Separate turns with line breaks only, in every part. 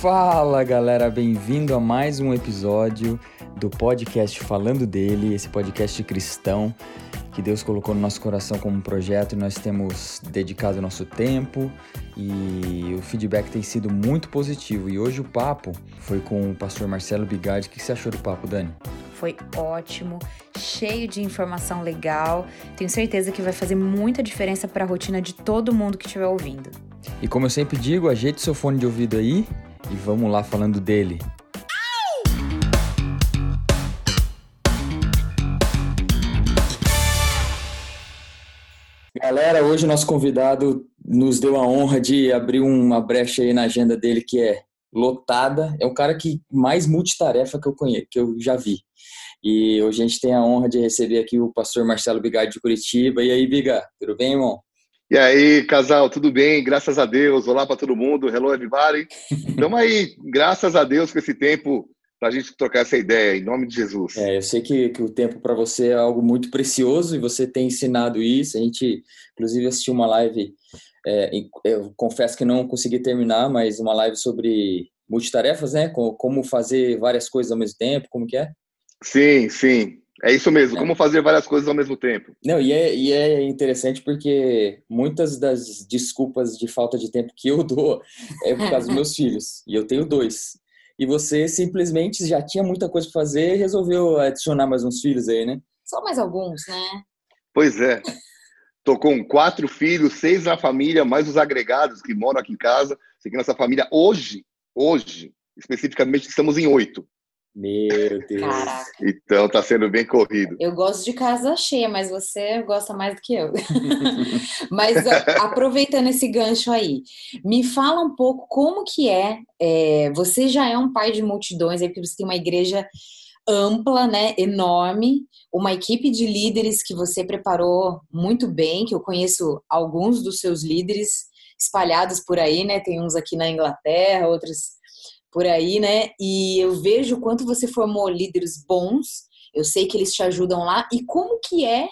Fala galera, bem-vindo a mais um episódio do podcast Falando dele, esse podcast cristão que Deus colocou no nosso coração como um projeto e nós temos dedicado nosso tempo e o feedback tem sido muito positivo. E hoje o papo foi com o pastor Marcelo Bigardi. O que você achou do papo, Dani?
Foi ótimo, cheio de informação legal. Tenho certeza que vai fazer muita diferença para a rotina de todo mundo que estiver ouvindo.
E como eu sempre digo, ajeite seu fone de ouvido aí e vamos lá falando dele. Galera, hoje o nosso convidado nos deu a honra de abrir uma brecha aí na agenda dele que é lotada. É o cara que mais multitarefa que eu conheço, que eu já vi. E hoje a gente tem a honra de receber aqui o pastor Marcelo Bigard de Curitiba. E aí, Biga, tudo bem, irmão?
E aí, casal, tudo bem? Graças a Deus. Olá para todo mundo. Hello, everybody. Estamos aí, graças a Deus, com esse tempo para a gente trocar essa ideia, em nome de Jesus.
É, eu sei que, que o tempo para você é algo muito precioso e você tem ensinado isso. A gente, inclusive, assistiu uma live, é, eu confesso que não consegui terminar, mas uma live sobre multitarefas, né? Como fazer várias coisas ao mesmo tempo, como que é?
Sim, sim. É isso mesmo, como fazer várias coisas ao mesmo tempo.
Não, e é, e é interessante porque muitas das desculpas de falta de tempo que eu dou é por causa dos meus filhos. E eu tenho dois. E você simplesmente já tinha muita coisa para fazer e resolveu adicionar mais uns filhos aí, né?
Só mais alguns, né?
Pois é. Tô com quatro filhos, seis na família, mais os agregados que moram aqui em casa. Sei que nossa família hoje, hoje, especificamente, estamos em oito.
Meu Deus.
Caraca.
Então tá sendo bem corrido.
Eu gosto de casa cheia, mas você gosta mais do que eu. mas aproveitando esse gancho aí, me fala um pouco como que é, é, você já é um pai de multidões, aí porque você tem uma igreja ampla, né, enorme, uma equipe de líderes que você preparou muito bem, que eu conheço alguns dos seus líderes espalhados por aí, né, tem uns aqui na Inglaterra, outros por aí, né? E eu vejo o quanto você formou líderes bons. Eu sei que eles te ajudam lá. E como que é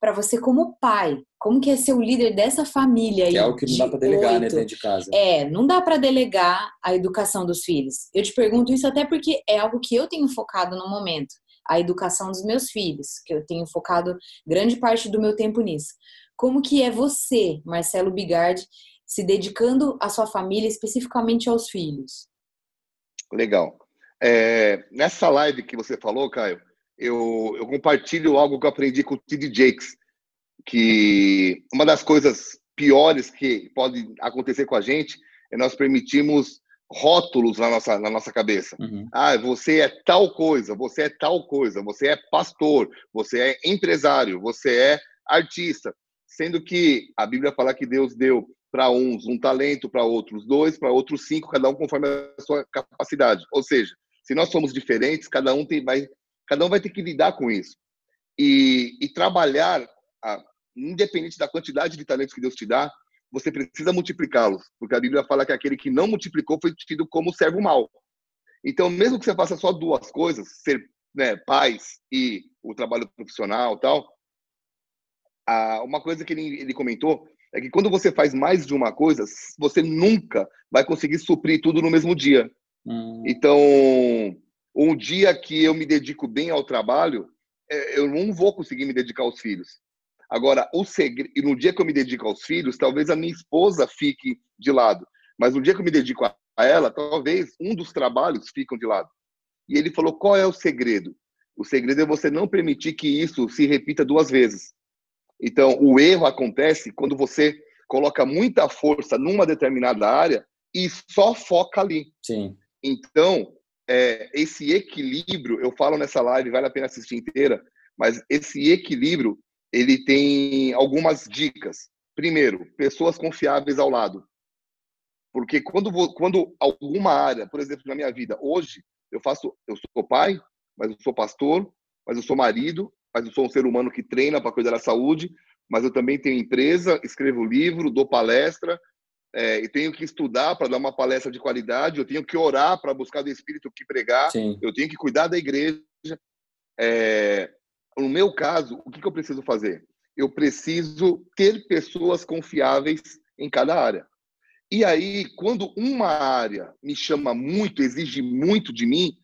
para você como pai? Como que é ser o líder dessa família aí?
Que é algo que não dá para delegar, né, né, dentro de casa.
É, não dá para delegar a educação dos filhos. Eu te pergunto isso até porque é algo que eu tenho focado no momento, a educação dos meus filhos, que eu tenho focado grande parte do meu tempo nisso. Como que é você, Marcelo Bigard, se dedicando à sua família, especificamente aos filhos?
Legal. É, nessa live que você falou, Caio, eu, eu compartilho algo que eu aprendi com o T.D. Jakes, que uma das coisas piores que pode acontecer com a gente é nós permitirmos rótulos na nossa, na nossa cabeça.
Uhum.
Ah, você é tal coisa, você é tal coisa, você é pastor, você é empresário, você é artista. Sendo que a Bíblia fala que Deus deu para uns um talento, para outros dois, para outros cinco, cada um conforme a sua capacidade. Ou seja, se nós somos diferentes, cada um tem, vai, cada um vai ter que lidar com isso e, e trabalhar, a, independente da quantidade de talentos que Deus te dá, você precisa multiplicá-los, porque a Bíblia fala que aquele que não multiplicou foi tido como servo mau. Então, mesmo que você faça só duas coisas, ser né, pais e o trabalho profissional, tal, a, uma coisa que ele, ele comentou é que quando você faz mais de uma coisa, você nunca vai conseguir suprir tudo no mesmo dia.
Hum.
Então, um dia que eu me dedico bem ao trabalho, é, eu não vou conseguir me dedicar aos filhos. Agora, o segredo, e no dia que eu me dedico aos filhos, talvez a minha esposa fique de lado. Mas no dia que eu me dedico a ela, talvez um dos trabalhos fiquem de lado. E ele falou: qual é o segredo? O segredo é você não permitir que isso se repita duas vezes. Então, o erro acontece quando você coloca muita força numa determinada área e só foca ali.
Sim.
Então, é, esse equilíbrio, eu falo nessa live, vale a pena assistir inteira, mas esse equilíbrio, ele tem algumas dicas. Primeiro, pessoas confiáveis ao lado. Porque quando, quando alguma área, por exemplo, na minha vida, hoje, eu faço, eu sou pai, mas eu sou pastor, mas eu sou marido, mas eu sou um ser humano que treina para cuidar da saúde, mas eu também tenho empresa, escrevo livro, dou palestra, é, e tenho que estudar para dar uma palestra de qualidade, eu tenho que orar para buscar do Espírito que pregar,
Sim.
eu tenho que cuidar da igreja. É, no meu caso, o que, que eu preciso fazer? Eu preciso ter pessoas confiáveis em cada área. E aí, quando uma área me chama muito, exige muito de mim,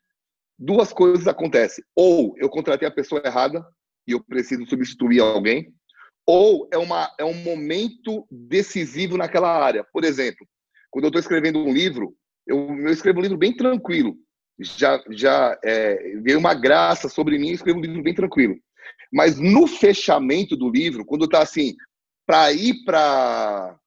duas coisas acontecem. Ou eu contratei a pessoa errada e eu preciso substituir alguém, ou é, uma, é um momento decisivo naquela área. Por exemplo, quando eu estou escrevendo um livro, eu, eu, escrevo um livro bem tranquilo. Já, já é, veio uma graça sobre mim, eu escrevo um livro bem tranquilo. Mas no fechamento do livro, quando está assim, para ir para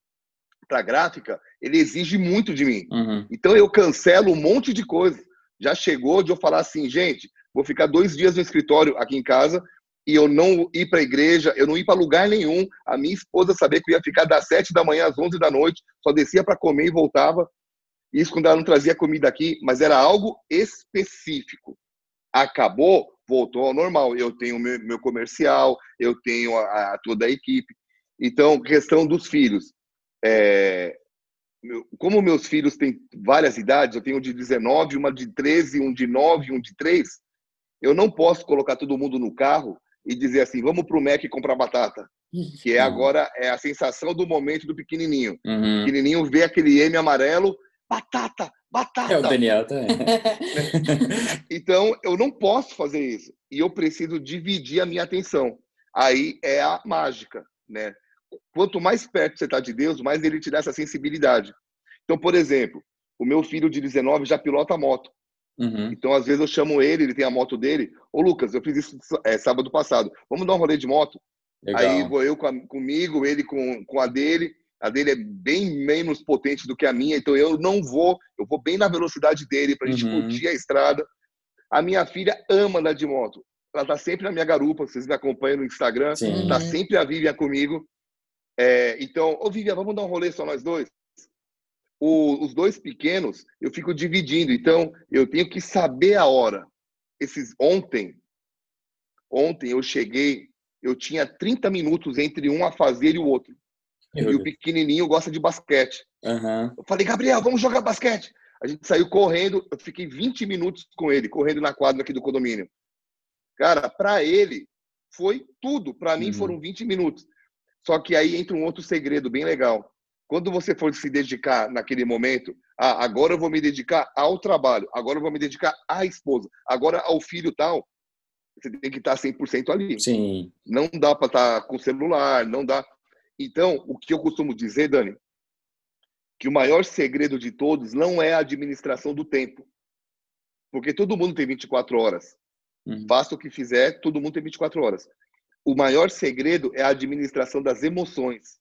a gráfica, ele exige muito de mim. Uhum. Então eu cancelo um monte de coisa. Já chegou de eu falar assim, gente, vou ficar dois dias no escritório aqui em casa e eu não ir para a igreja, eu não ir para lugar nenhum. A minha esposa sabia que eu ia ficar das sete da manhã às onze da noite, só descia para comer e voltava. Isso quando ela não trazia comida aqui, mas era algo específico. Acabou, voltou ao normal. Eu tenho meu, meu comercial, eu tenho a, a, toda a equipe. Então, questão dos filhos. É, como meus filhos têm várias idades, eu tenho um de 19, uma de 13, um de 9, um de 3, eu não posso colocar todo mundo no carro e dizer assim, vamos para o Mac comprar batata. Que é agora é a sensação do momento do pequenininho. Uhum. O pequenininho vê aquele M amarelo, batata, batata.
É o Daniel também.
então, eu não posso fazer isso. E eu preciso dividir a minha atenção. Aí é a mágica, né? quanto mais perto você está de Deus, mais ele te dá essa sensibilidade. Então, por exemplo, o meu filho de 19 já pilota moto. Uhum. Então, às vezes eu chamo ele, ele tem a moto dele. Ô, Lucas, eu fiz isso é, sábado passado. Vamos dar um rolê de moto? Legal. Aí vou eu com a, comigo, ele com, com a dele. A dele é bem menos potente do que a minha, então eu não vou, eu vou bem na velocidade dele para a gente uhum. curtir a estrada. A minha filha ama andar de moto. Ela tá sempre na minha garupa, vocês me acompanham no Instagram, Sim. tá sempre a Vivian comigo. É, então, ô Vivian, vamos dar um rolê só nós dois? O, os dois pequenos, eu fico dividindo. Então, eu tenho que saber a hora. Esses ontem, ontem eu cheguei, eu tinha 30 minutos entre um a fazer e o outro. Meu e Deus. o pequenininho gosta de basquete. Uhum. Eu falei, Gabriel, vamos jogar basquete. A gente saiu correndo, eu fiquei 20 minutos com ele, correndo na quadra aqui do condomínio. Cara, para ele foi tudo. Para mim uhum. foram 20 minutos. Só que aí entra um outro segredo bem legal. Quando você for se dedicar naquele momento, ah, agora eu vou me dedicar ao trabalho, agora eu vou me dedicar à esposa, agora ao filho tal, você tem que estar 100% ali.
Sim.
Não dá para estar com celular, não dá. Então, o que eu costumo dizer, Dani, que o maior segredo de todos não é a administração do tempo. Porque todo mundo tem 24 horas. Uhum. Faça o que fizer, todo mundo tem 24 horas o maior segredo é a administração das emoções.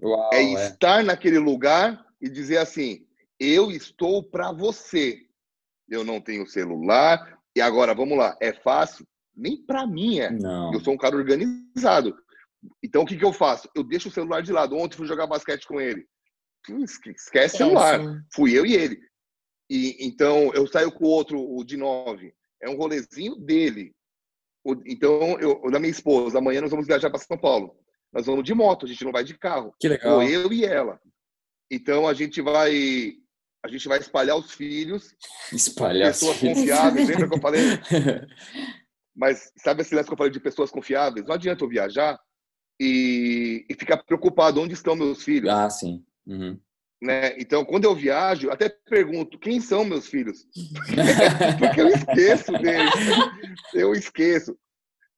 Uau, é, é estar naquele lugar e dizer assim: eu estou para você. Eu não tenho celular. E agora, vamos lá, é fácil? Nem para mim é. Não. Eu sou um cara organizado. Então, o que, que eu faço? Eu deixo o celular de lado. Ontem fui jogar basquete com ele. Esquece celular. Fui eu e ele. E, então, eu saio com o outro, o de nove. É um rolezinho dele. Então, eu, da minha esposa, amanhã nós vamos viajar para São Paulo. Nós vamos de moto, a gente não vai de carro.
Que legal. Ou
eu e ela. Então, a gente vai a gente vai espalhar os filhos.
Espalhar
pessoas confiáveis, lembra que eu falei? Mas sabe esse lance que eu falei de pessoas confiáveis? Não adianta eu viajar e, e ficar preocupado onde estão meus filhos.
Ah, sim. Uhum.
Né? Então, quando eu viajo, até pergunto quem são meus filhos, porque eu esqueço deles, eu esqueço.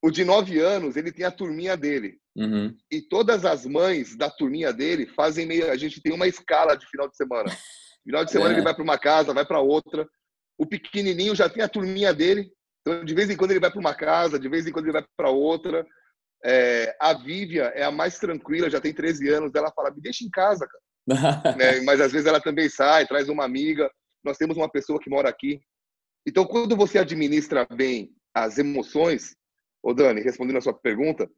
O de nove anos, ele tem a turminha dele. Uhum. E todas as mães da turminha dele fazem meio. A gente tem uma escala de final de semana. Final de semana é. ele vai para uma casa, vai para outra. O pequenininho já tem a turminha dele. Então, de vez em quando ele vai para uma casa, de vez em quando ele vai para outra. É, a Vívia é a mais tranquila, já tem 13 anos. Ela fala: me deixa em casa, cara. né? Mas às vezes ela também sai, traz uma amiga. Nós temos uma pessoa que mora aqui. Então, quando você administra bem as emoções, ô Dani, respondendo a sua pergunta,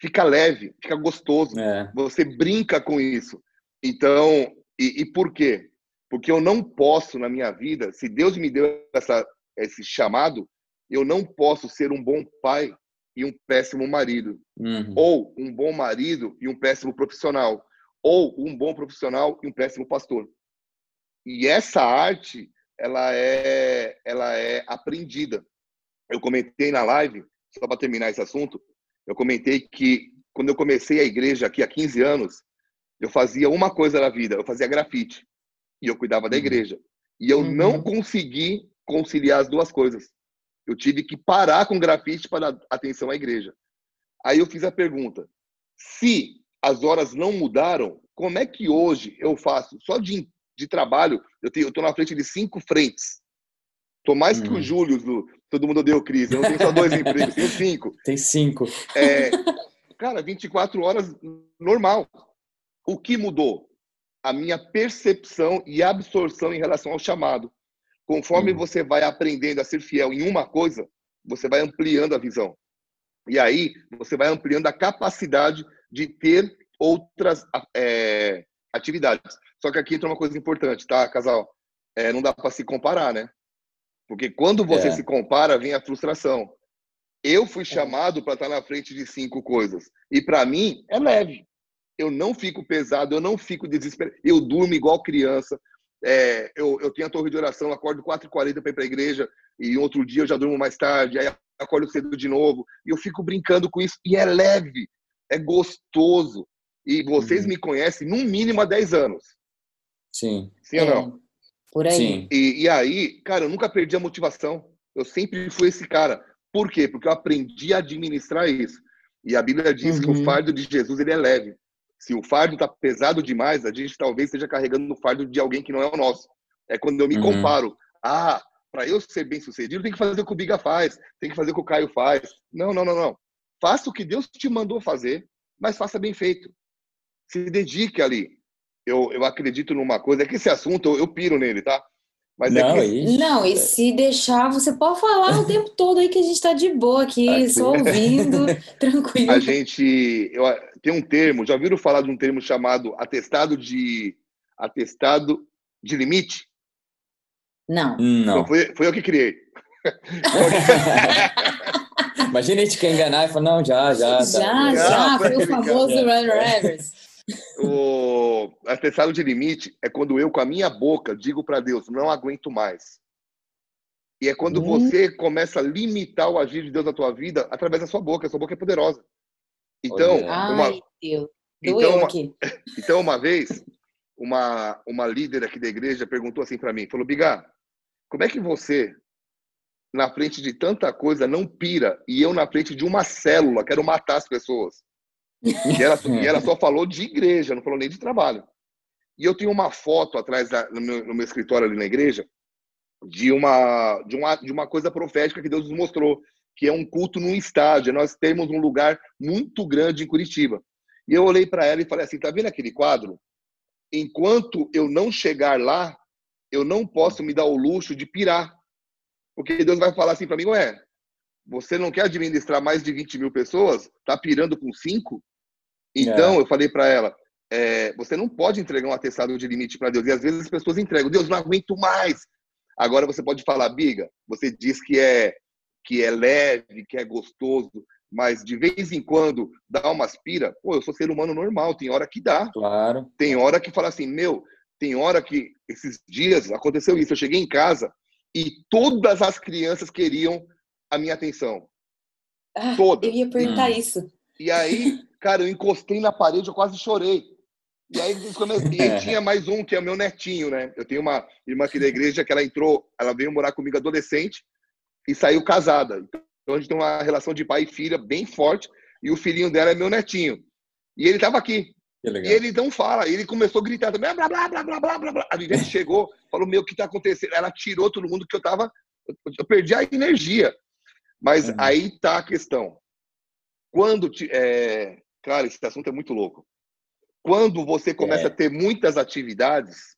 fica leve, fica gostoso. É. Você brinca com isso. Então, e, e, por quê? Porque eu não posso na minha vida, se Deus me deu essa, esse chamado, eu não posso ser um bom pai e um péssimo marido, uhum. ou um bom marido e um péssimo profissional ou um bom profissional e um péssimo pastor. E essa arte, ela é, ela é aprendida. Eu comentei na live, só para terminar esse assunto, eu comentei que quando eu comecei a igreja aqui há 15 anos, eu fazia uma coisa na vida, eu fazia grafite e eu cuidava da uhum. igreja. E eu uhum. não consegui conciliar as duas coisas. Eu tive que parar com grafite para dar atenção à igreja. Aí eu fiz a pergunta: se as horas não mudaram, como é que hoje eu faço só de, de trabalho? Eu estou na frente de cinco frentes. Estou mais que o uhum. Júlio, do Todo Mundo Deu Crise. Eu não tenho só dois empregos, tenho cinco.
Tem cinco.
É, cara, 24 horas normal. O que mudou? A minha percepção e absorção em relação ao chamado. Conforme uhum. você vai aprendendo a ser fiel em uma coisa, você vai ampliando a visão. E aí você vai ampliando a capacidade de ter outras é, atividades. Só que aqui entra uma coisa importante, tá, casal? É, não dá para se comparar, né? Porque quando você é. se compara, vem a frustração. Eu fui chamado para estar na frente de cinco coisas. E para mim, é leve. Eu não fico pesado, eu não fico desesperado. Eu durmo igual criança. É, eu, eu tenho a torre de oração, acordo 4h40 para ir para a igreja. E outro dia eu já durmo mais tarde. Aí acordo cedo de novo. E eu fico brincando com isso. E é leve, é gostoso. E vocês uhum. me conhecem no mínimo há 10 anos.
Sim.
Sim ou não?
Por aí. Sim.
E, e aí, cara, eu nunca perdi a motivação. Eu sempre fui esse cara. Por quê? Porque eu aprendi a administrar isso. E a Bíblia diz uhum. que o uhum. fardo de Jesus ele é leve. Se o fardo está pesado demais, a gente talvez esteja carregando o fardo de alguém que não é o nosso. É quando eu me uhum. comparo. Ah, para eu ser bem sucedido, tem que fazer o que o Biga faz, tem que fazer o que o Caio faz. Não, não, não, não. Faça o que Deus te mandou fazer, mas faça bem feito. Se dedique ali. Eu, eu acredito numa coisa, é que esse assunto eu, eu piro nele, tá?
Mas é não, é que... não, e se deixar, você pode falar o tempo todo aí que a gente está de boa aqui, aqui, só ouvindo, tranquilo.
A gente eu, tem um termo, já viram falar de um termo chamado atestado de atestado de limite?
Não.
Não. Então,
foi, foi eu que criei.
Imagina a gente quer enganar e falar, não, já, já.
Já, tá. já, já foi o famoso Run Rivers.
O atestado de limite é quando eu, com a minha boca, digo para Deus, não aguento mais. E é quando hum. você começa a limitar o agir de Deus na tua vida através da sua boca. A sua boca é poderosa. Então, uma...
Ai, Deus.
Então, uma... então, uma vez, uma, uma líder aqui da igreja perguntou assim para mim, falou, Biga, como é que você, na frente de tanta coisa, não pira e eu na frente de uma célula, quero matar as pessoas? E ela, e ela só falou de igreja, não falou nem de trabalho. E eu tenho uma foto atrás da, no, meu, no, meu, escritório ali na igreja de uma, de, uma, de uma coisa profética que Deus nos mostrou, que é um culto num estádio. Nós temos um lugar muito grande em Curitiba. E eu olhei para ela e falei assim: tá vendo aquele quadro? enquanto eu não chegar lá, eu não posso me dar o luxo de pirar. Porque Deus vai falar assim para mim, ué, você não quer administrar mais de 20 mil pessoas? Tá pirando com cinco? Então, é. eu falei para ela, é, você não pode entregar um atestado de limite para Deus. E às vezes as pessoas entregam, Deus, não aguento mais. Agora você pode falar, Biga, você diz que é que é leve, que é gostoso mas de vez em quando dá uma aspira, pô, eu sou ser humano normal, tem hora que dá.
Claro.
Tem hora que fala assim, meu, tem hora que esses dias aconteceu isso, eu cheguei em casa e todas as crianças queriam a minha atenção.
Ah, todas. Eu ia perguntar hum. isso.
E aí, cara, eu encostei na parede, eu quase chorei. E aí e tinha mais um, que é o meu netinho, né? Eu tenho uma irmã aqui da igreja que ela entrou, ela veio morar comigo adolescente e saiu casada. Então, a gente tem uma relação de pai e filha bem forte e o filhinho dela é meu netinho. E ele estava aqui. E ele não fala, ele começou a gritar também, blá, blá, blá, blá, blá, blá. A Viviane chegou, falou, meu, o que está acontecendo? Ela tirou todo mundo que eu tava, eu perdi a energia. Mas uhum. aí tá a questão. Quando, é... cara, esse assunto é muito louco. Quando você começa é. a ter muitas atividades,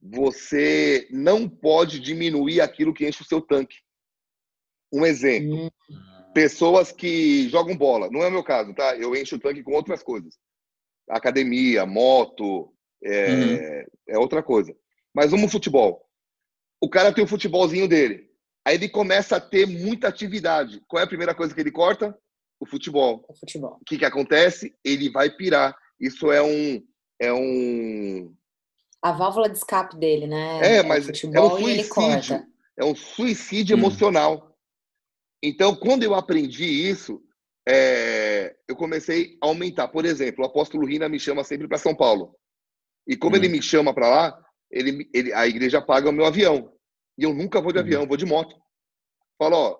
você não pode diminuir aquilo que enche o seu tanque. Um exemplo. Hum. Pessoas que jogam bola. Não é o meu caso, tá? Eu encho o tanque com outras coisas. Academia, moto, é, uhum. é outra coisa. Mas vamos futebol. O cara tem o futebolzinho dele. Aí ele começa a ter muita atividade. Qual é a primeira coisa que ele corta? O futebol.
O futebol.
O que, que acontece? Ele vai pirar. Isso é um. É um.
A válvula de escape dele, né?
É, mas é, é um suicídio. É um suicídio hum. emocional. Então, quando eu aprendi isso, é, é, eu comecei a aumentar. Por exemplo, o apóstolo Rina me chama sempre para São Paulo. E como ele me chama para lá, ele, ele, a igreja paga o meu avião. E eu nunca vou de avião, vou de moto. Falo, ó,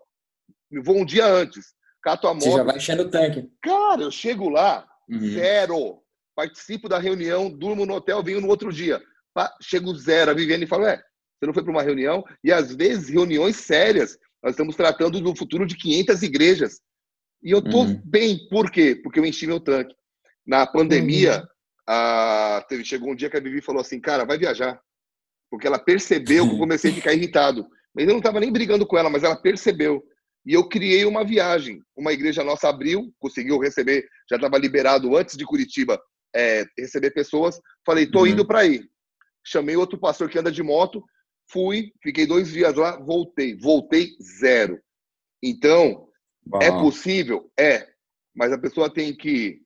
vou um dia antes, cato a moto. Você
já vai enchendo o tanque.
Cara, eu chego lá, uhum. zero. Participo da reunião, durmo no hotel, venho no outro dia. Chego zero. A Viviane fala, ué, você não foi para uma reunião? E às vezes reuniões sérias. Nós estamos tratando do futuro de 500 igrejas. E eu tô uhum. bem. Por quê? Porque eu enchi meu tanque. Na pandemia, uhum. a... chegou um dia que a Vivi falou assim, cara, vai viajar. Porque ela percebeu que eu comecei a ficar irritado. Mas eu não estava nem brigando com ela, mas ela percebeu. E eu criei uma viagem. Uma igreja nossa abriu, conseguiu receber, já estava liberado antes de Curitiba é, receber pessoas. Falei, tô uhum. indo para aí. Chamei outro pastor que anda de moto, fui, fiquei dois dias lá, voltei. Voltei zero. Então, é possível? É. Mas a pessoa tem que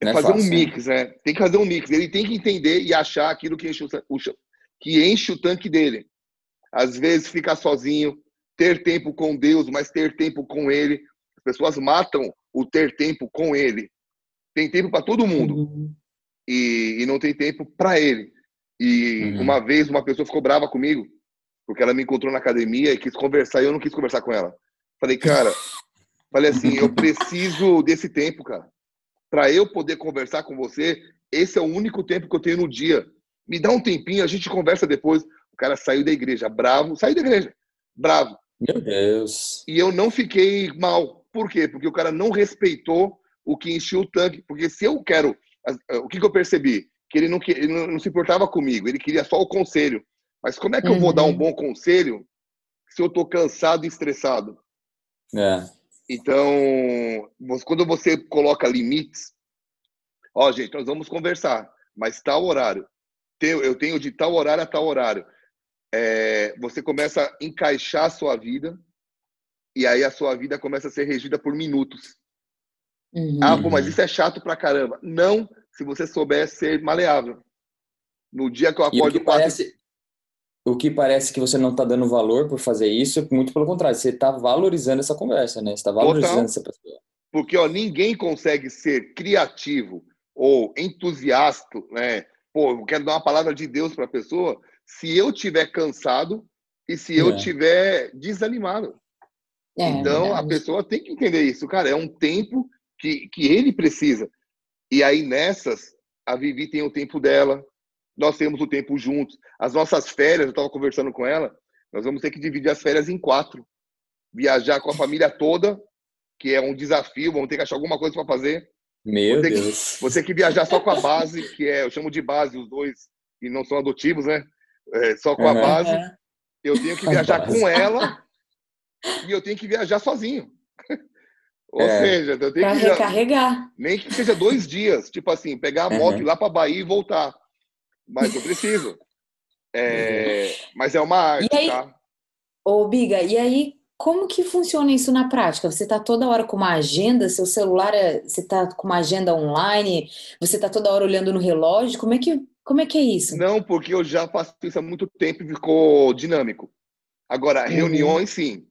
é fazer fácil, um mix, né? Tem que fazer um mix. Ele tem que entender e achar aquilo que enche o, que enche o tanque dele. Às vezes ficar sozinho, ter tempo com Deus, mas ter tempo com Ele. As pessoas matam o ter tempo com Ele. Tem tempo para todo mundo uhum. e, e, não tem tempo para Ele. E uhum. uma vez uma pessoa ficou brava comigo porque ela me encontrou na academia e quis conversar e eu não quis conversar com ela. Falei, cara, falei assim, eu preciso desse tempo, cara. Para eu poder conversar com você, esse é o único tempo que eu tenho no dia. Me dá um tempinho, a gente conversa depois. O cara saiu da igreja, bravo, saiu da igreja, bravo.
Meu Deus.
E eu não fiquei mal. Por quê? Porque o cara não respeitou o que encheu o tanque. Porque se eu quero. O que, que eu percebi? Que ele não, ele não se importava comigo, ele queria só o conselho. Mas como é que uhum. eu vou dar um uhum. bom conselho se eu tô cansado e estressado?
É.
Então, quando você coloca limites, ó, gente, nós vamos conversar, mas tal horário. Eu tenho de tal horário a tal horário é, você começa a encaixar a sua vida e aí a sua vida começa a ser regida por minutos. Uhum. Ah, pô, mas isso é chato pra caramba. Não, se você souber ser maleável. No dia que eu acordo...
O que, parece, o que parece que você não está dando valor por fazer isso, muito pelo contrário, você está valorizando essa conversa, né? Você está valorizando Total. essa pessoa.
Porque ó, ninguém consegue ser criativo ou entusiasta, né? Pô, eu quero dar uma palavra de Deus para a pessoa se eu tiver cansado e se eu é. tiver desanimado. É, então, a pessoa tem que entender isso, cara. É um tempo que, que ele precisa. E aí, nessas, a Vivi tem o tempo dela, nós temos o tempo juntos. As nossas férias, eu estava conversando com ela, nós vamos ter que dividir as férias em quatro. Viajar com a família toda, que é um desafio, vamos ter que achar alguma coisa para fazer.
Meu
você
Deus.
Que, você que viajar só com a base, que é, eu chamo de base, os dois, e não são adotivos, né? É, só com a base. Eu tenho que viajar com ela e eu tenho que viajar sozinho. Ou é. seja, eu tenho pra
que recarregar.
Nem que seja dois dias, tipo assim, pegar a moto, uhum. ir lá para Bahia e voltar. Mas eu preciso. É, uhum. Mas é uma arte,
e aí,
tá?
Ô, Biga, e aí, como que funciona isso na prática? Você está toda hora com uma agenda, seu celular, é, você está com uma agenda online, você está toda hora olhando no relógio, como é que como é que é isso?
Não, porque eu já faço isso há muito tempo e ficou dinâmico. Agora, uhum. reuniões, sim.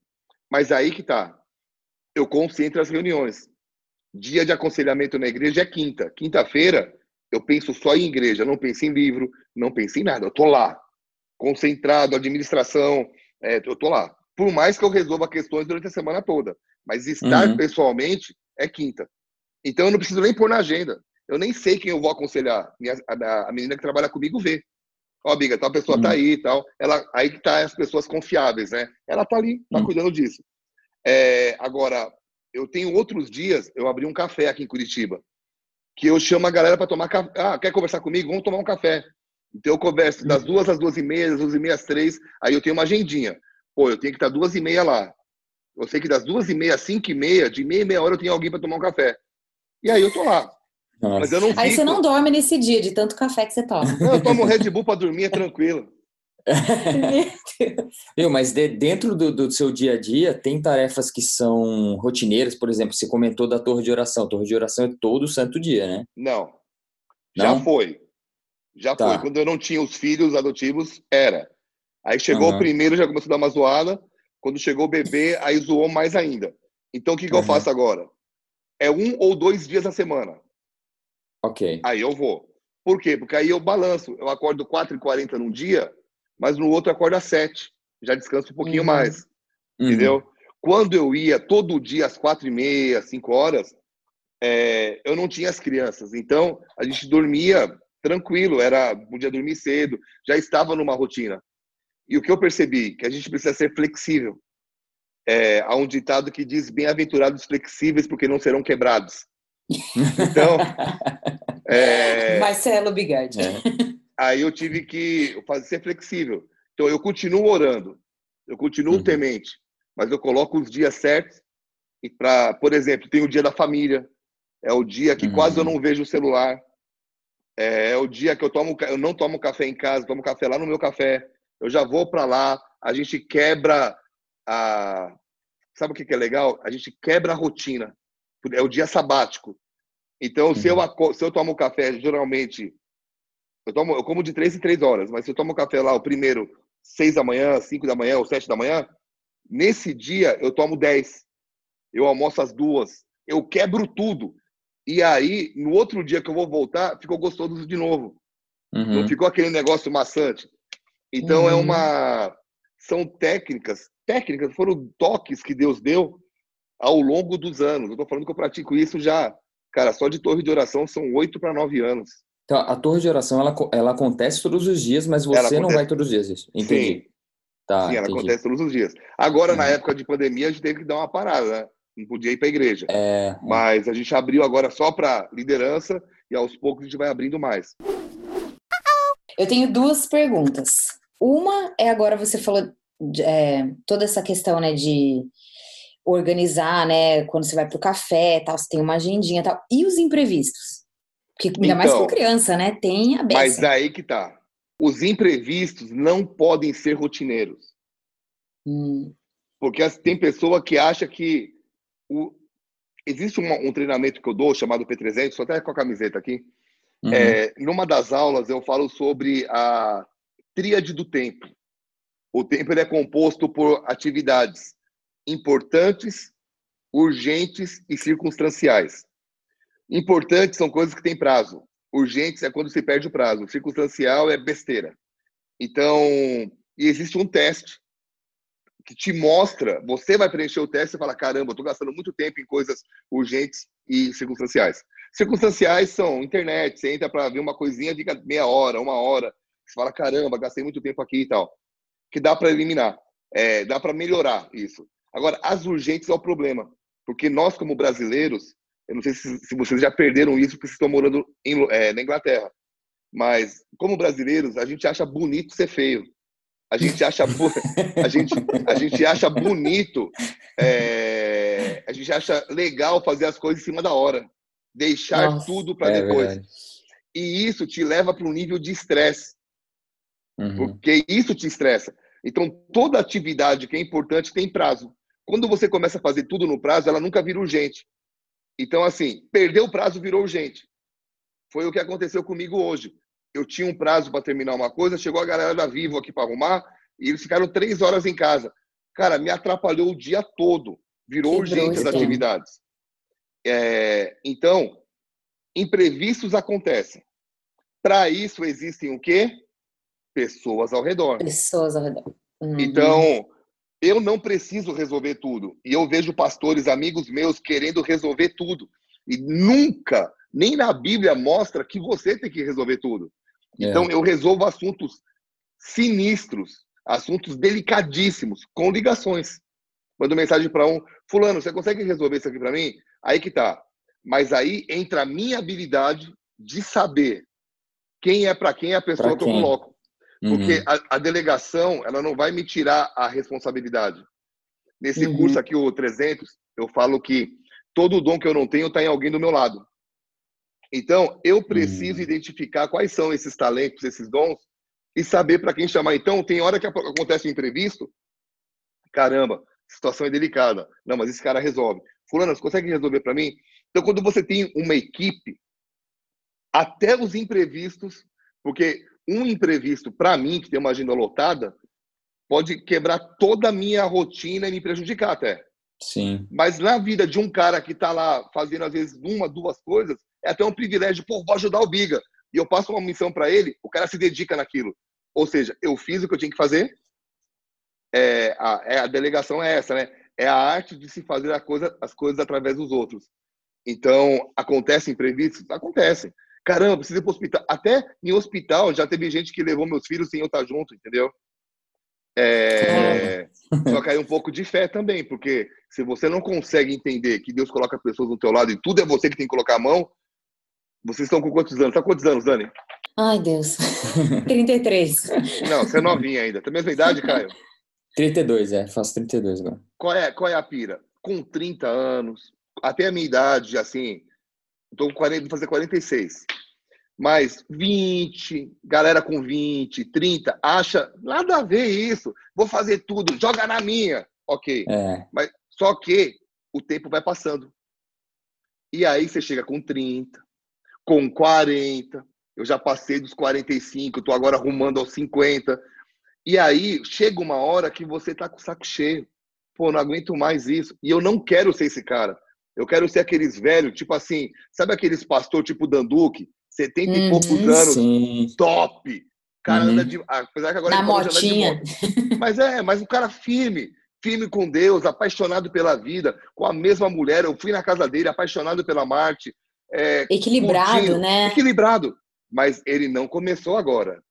Mas aí que tá. Eu concentro as reuniões. Dia de aconselhamento na igreja é quinta. Quinta-feira, eu penso só em igreja. Não penso em livro, não penso em nada. Eu tô lá. Concentrado, administração. É, eu tô lá. Por mais que eu resolva questões durante a semana toda. Mas estar uhum. pessoalmente é quinta. Então eu não preciso nem pôr na agenda eu nem sei quem eu vou aconselhar. a, a, menina que trabalha comigo vê. Ó, oh, amiga, tal pessoa tá tá aí e tal. Ela, aí que tá as pessoas confiáveis, né? Ela tá ali, tá uhum. cuidando disso. É, agora, eu tenho outros dias, eu abri um café aqui em Curitiba, que eu chamo a galera para tomar café. Ah, quer conversar comigo? Vamos tomar um café. Então eu converso das uhum. duas às duas e meia, das duas e meia às três, aí eu tenho uma agendinha. Pô, eu tenho que estar duas e meia lá. Eu sei que das duas e meia às cinco e meia, de meia e meia hora eu tenho alguém para tomar um café. E aí eu tô lá.
Nossa. Mas eu não Aí você não dorme nesse dia de tanto café que você toma.
Não, eu tomo Red Bull para dormir, é tranquilo.
Viu, mas de, dentro do, do, seu dia a dia, tem tarefas que são rotineiras, por exemplo, você comentou da torre de oração. A torre de oração é todo santo dia, né?
Não. Já foi. Já tá. foi. Quando eu não tinha os filhos adotivos, era. Aí chegou uhum. o primeiro, já começou a dar uma zoada. Quando chegou o bebê, aí zoou mais ainda. Então o que, que uhum. eu faço agora? é um ou dois dias a semana.
Ok.
Aí eu vou. Por quê? Porque aí eu balanço. Eu acordo 4h40 num dia, mas no outro eu acordo às 7 Já descanso um pouquinho uhum. mais. Uhum. Entendeu? Quando eu ia todo dia às 4h30, 5 horas, é, eu não tinha as crianças. Então, a gente dormia tranquilo, era podia dormir cedo, já estava numa rotina. E o que eu percebi? Que a gente precisa ser flexível. É, há um ditado que diz: bem-aventurados flexíveis, porque não serão quebrados. Então.
é, Marcelo Bigode. É.
Aí eu tive que fazer, ser flexível. Então, eu continuo orando, eu continuo uhum. temente, mas eu coloco os dias certos. E para, por exemplo, tem o dia da família, é o dia que uhum. quase eu não vejo o celular, é, é, o dia que eu tomo, eu não tomo café em casa, tomo café lá no meu café. Eu já vou para lá, a gente quebra a. Sabe o que, que é legal? A gente quebra a rotina. É o dia sabático. Então, uhum. se, eu, uhum. se eu tomo café, geralmente, eu, tomo, eu como de três em três horas, mas se eu tomo café lá, o primeiro, seis da manhã, cinco da manhã ou sete da manhã, nesse dia eu tomo dez. Eu almoço às duas. Eu quebro tudo. E aí, no outro dia que eu vou voltar, ficou gostoso de novo. Uhum. Não ficou aquele negócio maçante. Então é uhum. é uma. São técnicas, técnicas, foram toques que Deus deu ao longo dos anos. Eu estou falando que eu pratico isso já, cara, só de torre de oração são oito para nove anos.
Então, a torre de oração ela, ela acontece todos os dias, mas você não vai todos os dias. Entendi.
Sim, tá, Sim ela entendi. acontece todos os dias. Agora, uhum. na época de pandemia, a gente teve que dar uma parada, né? não podia ir para a igreja. É, é, Mas a gente abriu agora só para liderança e aos poucos a gente vai abrindo mais.
Eu tenho duas perguntas. Uma é agora você falou é, toda essa questão né, de organizar, né? Quando você vai para o café, tal, você tem uma agendinha, tal. E os imprevistos? Porque ainda então, mais com criança, né? Tem a beça.
Mas aí que tá. Os imprevistos não podem ser rotineiros. Hum. Porque tem pessoa que acha que o, existe um, um, treinamento que eu dou chamado P300, estou até com a camiseta aqui. Uhum. É, numa das aulas eu falo sobre a tríade do tempo. O tempo ele é composto por atividades importantes, urgentes e circunstanciais. Importantes são coisas que têm prazo. Urgentes é quando se perde o prazo. Circunstancial é besteira. Então, existe um teste que te mostra, você vai preencher o teste e fala, caramba, estou gastando muito tempo em coisas urgentes e circunstanciais. Circunstanciais são internet, você entra para ver uma coisinha, fica meia hora, uma hora, você fala, caramba, gastei muito tempo aqui e tal. Que dá para eliminar, é, dá para melhorar isso. Agora, as urgentes é o problema, porque nós, como brasileiros, eu não sei se, se vocês já perderam isso porque vocês estão morando em, é, na Inglaterra, mas como brasileiros, a gente acha bonito ser feio a gente acha, a gente, a gente acha bonito, é, a gente acha legal fazer as coisas em cima da hora, deixar Nossa, tudo para é depois. Verdade. E isso te leva para um nível de estresse, uhum. porque isso te estressa. Então, toda atividade que é importante tem prazo. Quando você começa a fazer tudo no prazo, ela nunca vira urgente. Então, assim, perdeu o prazo, virou urgente. Foi o que aconteceu comigo hoje eu tinha um prazo para terminar uma coisa, chegou a galera da Vivo aqui para arrumar e eles ficaram três horas em casa. Cara, me atrapalhou o dia todo, virou que urgente as atividades. É, então, imprevistos acontecem. Para isso existem o quê? Pessoas ao redor.
Pessoas ao redor.
Uhum. Então, eu não preciso resolver tudo. E eu vejo pastores, amigos meus, querendo resolver tudo. E nunca, nem na Bíblia, mostra que você tem que resolver tudo. É. Então, eu resolvo assuntos sinistros, assuntos delicadíssimos, com ligações. Mando mensagem para um, fulano, você consegue resolver isso aqui para mim? Aí que tá. Mas aí entra a minha habilidade de saber quem é para quem é a pessoa que eu coloco. Porque uhum. a, a, delegação, ela não vai me tirar a responsabilidade. Nesse uhum. curso aqui, o 300, eu falo que todo dom que eu não tenho está em alguém do meu lado. Então, eu preciso hum. identificar quais são esses talentos, esses dons, e saber para quem chamar. Então, tem hora que acontece um imprevisto, caramba, situação é delicada. Não, mas esse cara resolve. Fulano, você consegue resolver para mim? Então, quando você tem uma equipe, até os imprevistos, porque um imprevisto, para mim, que tem uma agenda lotada, pode quebrar toda a minha rotina e me prejudicar até.
Sim.
Mas na vida de um cara que está lá fazendo, às vezes, uma, duas coisas, é até um privilégio. Pô, vou ajudar o Biga. E eu passo uma missão para ele, o cara se dedica naquilo. Ou seja, eu fiz o que eu tinha que fazer. É, a, é, a delegação é essa, né? É a arte de se fazer a coisa, as coisas através dos outros. Então, acontecem imprevistos? Acontecem. Caramba, preciso ir para o hospital. Até em hospital já teve gente que levou meus filhos sem eu estar junto, entendeu? É, só aí um pouco de fé também, porque se você não consegue entender que Deus coloca pessoas do teu lado e tudo é você que tem que colocar a mão, vocês estão com quantos anos? Tá com quantos anos, Dani?
Ai, Deus. 33.
Não, você é novinha ainda. Tem a mesma idade, Caio?
32, é. Faço 32 agora.
Qual é, qual é a pira? Com 30 anos, até a minha idade, assim, estou com 40, vou fazer 46. Mas 20, galera com 20, 30, acha nada a ver isso. Vou fazer tudo, joga na minha. Ok.
É.
Mas só que o tempo vai passando. E aí você chega com 30, com 40. Eu já passei dos 45, estou agora arrumando aos 50. E aí chega uma hora que você tá com o saco cheio. Pô, não aguento mais isso. E eu não quero ser esse cara. Eu quero ser aqueles velhos, tipo assim, sabe aqueles pastor tipo Danduque, 70 uhum, e poucos anos, sim. top. Cara uhum. anda de. Apesar que agora
Na motinha.
Mas é, mas o cara firme, firme com Deus, apaixonado pela vida, com a mesma mulher. Eu fui na casa dele, apaixonado pela Marte. É,
equilibrado, curtindo, né?
Equilibrado. Mas ele não começou agora.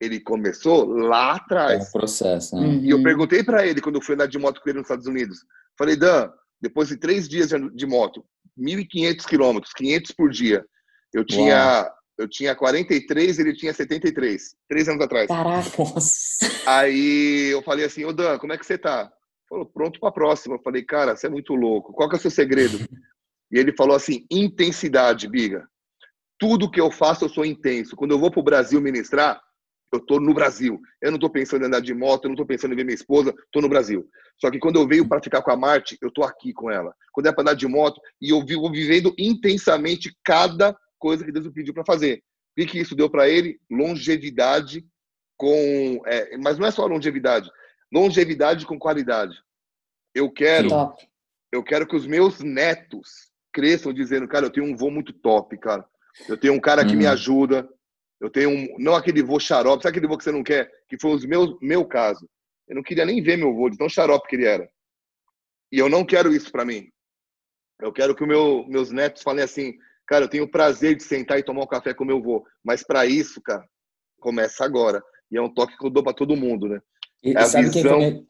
Ele começou lá atrás.
É um processo. Né?
Uhum. E eu perguntei para ele quando eu fui andar de moto com ele nos Estados Unidos. Falei, Dan, depois de três dias de moto, 1.500 quilômetros, 500 por dia, eu tinha eu tinha 43, ele tinha 73, três anos atrás.
Caraca.
Aí eu falei assim, ô Dan, como é que você tá? Falou, pronto para a próxima. Eu falei, cara, você é muito louco. Qual que é o seu segredo? e ele falou assim, intensidade, Biga. Tudo que eu faço, eu sou intenso. Quando eu vou para o Brasil ministrar, eu tô no Brasil. Eu não tô pensando em andar de moto, eu não tô pensando em ver minha esposa, tô no Brasil. Só que quando eu venho para ficar com a Marte, eu tô aqui com ela. Quando é para andar de moto, e eu vivo vivendo intensamente cada coisa que Deus me pediu para fazer. O que isso deu para ele? Longevidade com. É, mas não é só longevidade. Longevidade com qualidade. Eu quero. Top. Eu quero que os meus netos cresçam dizendo, cara, eu tenho um voo muito top, cara. Eu tenho um cara que me uhum. ajuda. Eu tenho um. Não aquele voo xarope, sabe aquele voo que você não quer? Que foi o meu, meu caso. Eu não queria nem ver meu voo, de tão xarope que ele era. E eu não quero isso para mim. Eu quero que meu, meus netos falem assim, cara, eu tenho o prazer de sentar e tomar um café com meu avô. Mas para isso, cara, começa agora. E é um toque que eu dou para todo mundo, né?
E, é sabe, visão... quem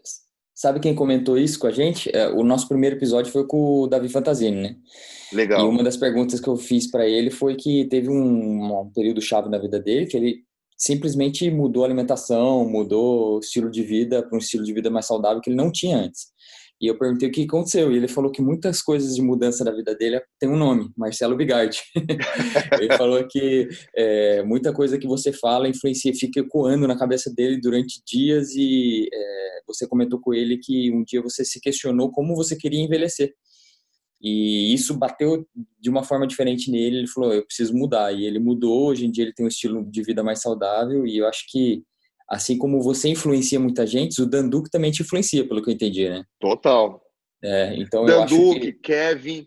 sabe quem comentou isso com a gente? É, o nosso primeiro episódio foi com o Davi Fantasini, né?
Legal.
E uma das perguntas que eu fiz para ele foi que teve um, um período chave na vida dele que ele simplesmente mudou a alimentação, mudou o estilo de vida para um estilo de vida mais saudável que ele não tinha antes. E eu perguntei o que aconteceu. E ele falou que muitas coisas de mudança da vida dele tem um nome, Marcelo Bigardi. ele falou que é, muita coisa que você fala influencia, fica ecoando na cabeça dele durante dias. E é, você comentou com ele que um dia você se questionou como você queria envelhecer. E isso bateu de uma forma diferente nele. Ele falou: eu preciso mudar. E ele mudou. Hoje em dia ele tem um estilo de vida mais saudável. E eu acho que assim como você influencia muita gente, o Danduque também te influencia, pelo que eu entendi, né?
Total.
É, então
Danduque, que... Kevin.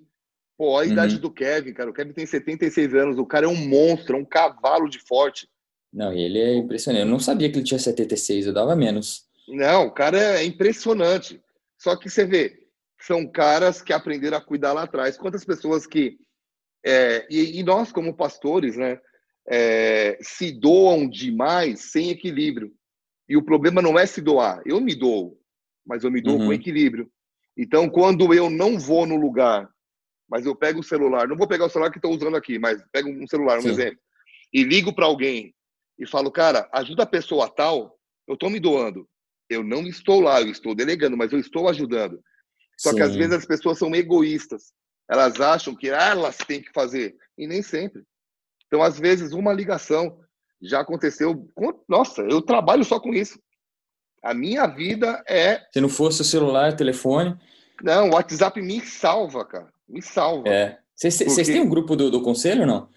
Pô, a idade uhum. do Kevin, cara. O Kevin tem 76 anos. O cara é um monstro, é um cavalo de forte.
Não, ele é impressionante. Eu não sabia que ele tinha 76, eu dava menos.
Não, o cara é impressionante. Só que você vê, são caras que aprenderam a cuidar lá atrás. Quantas pessoas que. É, e, e, nós, como pastores, né? É, se doam demais sem equilíbrio. E o problema não é se doar. Eu me dou, mas eu me dou uhum. com equilíbrio. Então, quando eu não vou no lugar, mas eu pego o celular, não vou pegar o celular que estou usando aqui, mas pego um celular, um Sim. exemplo, e ligo para alguém e falo, cara, ajuda a pessoa tal, eu estou me doando. Eu não estou lá, eu estou delegando, mas eu estou ajudando. Só Sim. que às vezes as pessoas são egoístas. Elas acham que elas têm que fazer, e nem sempre. Então, às vezes, uma ligação já aconteceu. Com... Nossa, eu trabalho só com isso. A minha vida é.
Se não fosse o celular, telefone.
Não, o WhatsApp me salva, cara. Me salva.
É. Vocês Porque... têm um grupo do, do conselho ou não?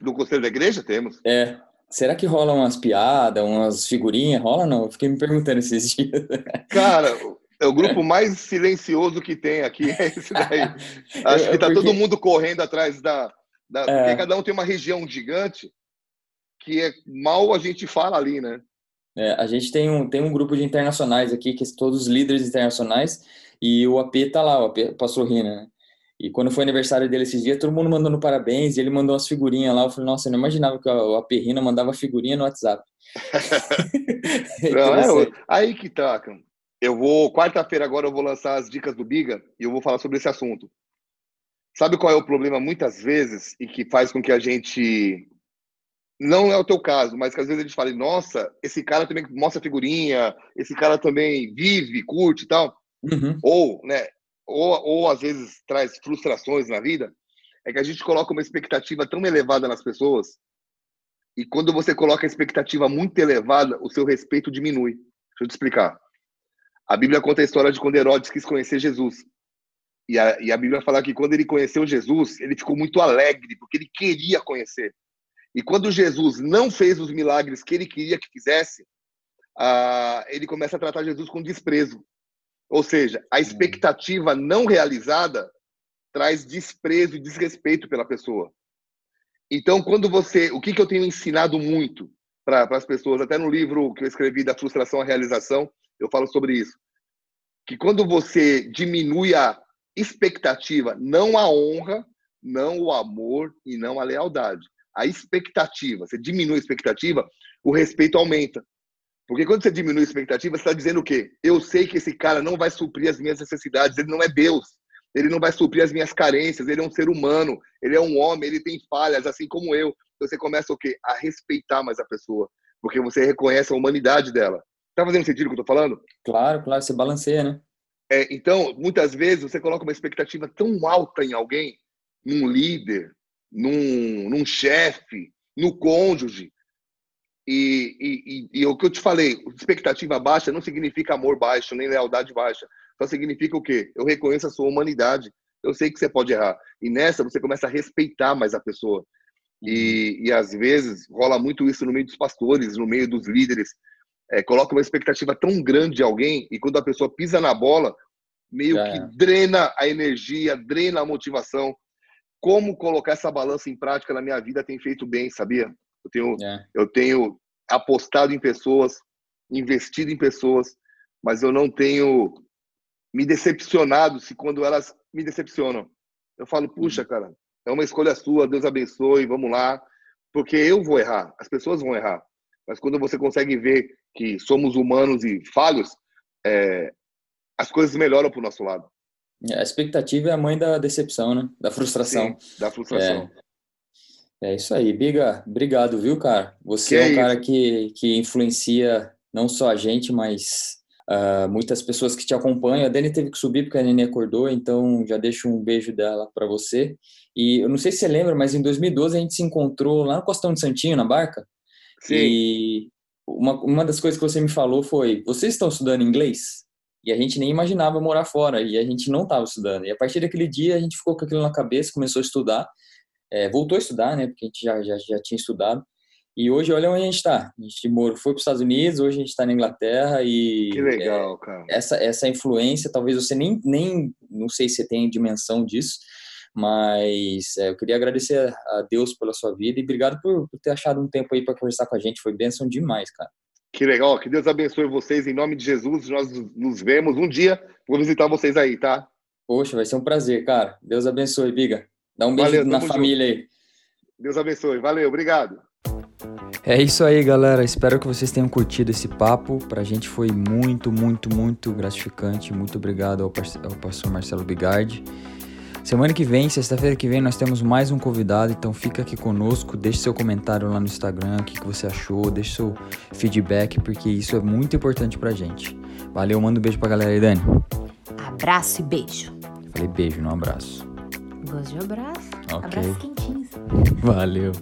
Do conselho da igreja? Temos.
É. Será que rolam umas piadas, umas figurinhas? Rola não? Eu fiquei me perguntando esses dias.
Cara, É o grupo mais silencioso que tem aqui, é esse daí. Acho que tá porque... todo mundo correndo atrás da. Da é... Porque cada um tem uma região gigante que é mal a gente fala ali, né?
É, a gente tem um, tem um grupo de internacionais aqui, que são todos líderes internacionais, e o AP tá lá, o AP passou rindo, né? E quando foi aniversário dele esses dias, todo mundo mandando parabéns, e ele mandou umas figurinhas lá. Eu falei, nossa, eu não imaginava que o AP Rina mandava figurinha no WhatsApp.
não, é, aí que tá, cara. Eu vou, quarta-feira agora eu vou lançar as dicas do Biga e eu vou falar sobre esse assunto. Sabe qual é o problema muitas vezes e que faz com que a gente não é o teu caso, mas que às vezes a gente fala, nossa, esse cara também mostra figurinha, esse cara também vive, curte e tal. Uhum. Ou, né, ou, ou às vezes traz frustrações na vida, é que a gente coloca uma expectativa tão elevada nas pessoas e quando você coloca a expectativa muito elevada, o seu respeito diminui. Deixa eu te explicar. A Bíblia conta a história de quando Herodes quis conhecer Jesus. E a, e a Bíblia fala que quando ele conheceu Jesus, ele ficou muito alegre, porque ele queria conhecer. E quando Jesus não fez os milagres que ele queria que fizesse, ah, ele começa a tratar Jesus com desprezo. Ou seja, a expectativa não realizada traz desprezo e desrespeito pela pessoa. Então, quando você. O que, que eu tenho ensinado muito para as pessoas, até no livro que eu escrevi da frustração à realização, eu falo sobre isso. Que quando você diminui a expectativa, não a honra, não o amor e não a lealdade a expectativa, você diminui a expectativa, o respeito aumenta. Porque quando você diminui a expectativa, você está dizendo o quê? Eu sei que esse cara não vai suprir as minhas necessidades, ele não é Deus, ele não vai suprir as minhas carências, ele é um ser humano, ele é um homem, ele tem falhas, assim como eu. Então você começa o quê? A respeitar mais a pessoa, porque você reconhece a humanidade dela. Tá fazendo sentido o que eu tô falando?
Claro, claro, você balanceia, né?
É, então, muitas vezes você coloca uma expectativa tão alta em alguém, num líder, num, num chefe, no cônjuge. E, e, e, e, o que eu te falei, expectativa baixa não significa amor baixo, nem lealdade baixa. Só significa o quê? Eu reconheço a sua humanidade. Eu sei que você pode errar. E nessa você começa a respeitar mais a pessoa. E, e às vezes rola muito isso no meio dos pastores, no meio dos líderes. É, coloca uma expectativa tão grande de alguém e quando a pessoa pisa na bola, meio que é. drena a energia, drena a motivação como colocar essa balança em prática na minha vida tem feito bem, sabia? Eu tenho, é. eu tenho apostado em pessoas, investido em pessoas, mas eu não tenho me decepcionado se quando elas me decepcionam. Eu falo, puxa, uhum. cara, é uma escolha sua, Deus abençoe, vamos lá, porque eu vou errar, as pessoas vão errar. Mas quando você consegue ver que somos humanos e falhos, é, as coisas melhoram para o nosso lado.
A expectativa é a mãe da decepção, né? Da frustração.
Sim, da frustração.
É. é. isso aí. Biga, obrigado, viu, cara? Você que é um é cara que, que influencia não só a gente, mas uh, muitas pessoas que te acompanham. A Dani teve que subir porque a Nenê acordou, então já deixo um beijo dela para você. E eu não sei se você lembra, mas em 2012 a gente se encontrou lá no Costão de Santinho, na barca. Sim. E uma, uma das coisas que você me falou foi: vocês estão estudando inglês? E a gente nem imaginava morar fora, e a gente não estava estudando. E a partir daquele dia a gente ficou com aquilo na cabeça, começou a estudar, é, voltou a estudar, né, porque a gente já, já, já tinha estudado. E hoje, olha onde a gente está. A gente morou, foi para os Estados Unidos, hoje a gente está na Inglaterra e...
Que legal, é, cara.
Essa, essa influência, talvez você nem, nem... Não sei se você tem dimensão disso, mas é, eu queria agradecer a Deus pela sua vida e obrigado por, por ter achado um tempo aí para conversar com a gente. Foi bênção demais, cara.
Que legal, que Deus abençoe vocês em nome de Jesus. Nós nos vemos um dia, vou visitar vocês aí, tá?
Poxa, vai ser um prazer, cara. Deus abençoe, Biga. Dá um beijo Valeu, na família junto. aí.
Deus abençoe. Valeu, obrigado.
É isso aí, galera. Espero que vocês tenham curtido esse papo. Pra gente foi muito, muito, muito gratificante. Muito obrigado ao, ao pastor Marcelo Bigardi. Semana que vem, sexta-feira que vem, nós temos mais um convidado, então fica aqui conosco, deixe seu comentário lá no Instagram, o que, que você achou, deixe seu feedback, porque isso é muito importante pra gente. Valeu, manda um beijo pra galera aí, Dani.
Abraço e beijo.
Falei beijo, não abraço.
Gosto de abraço. Okay. Abraço quentinhos.
Valeu.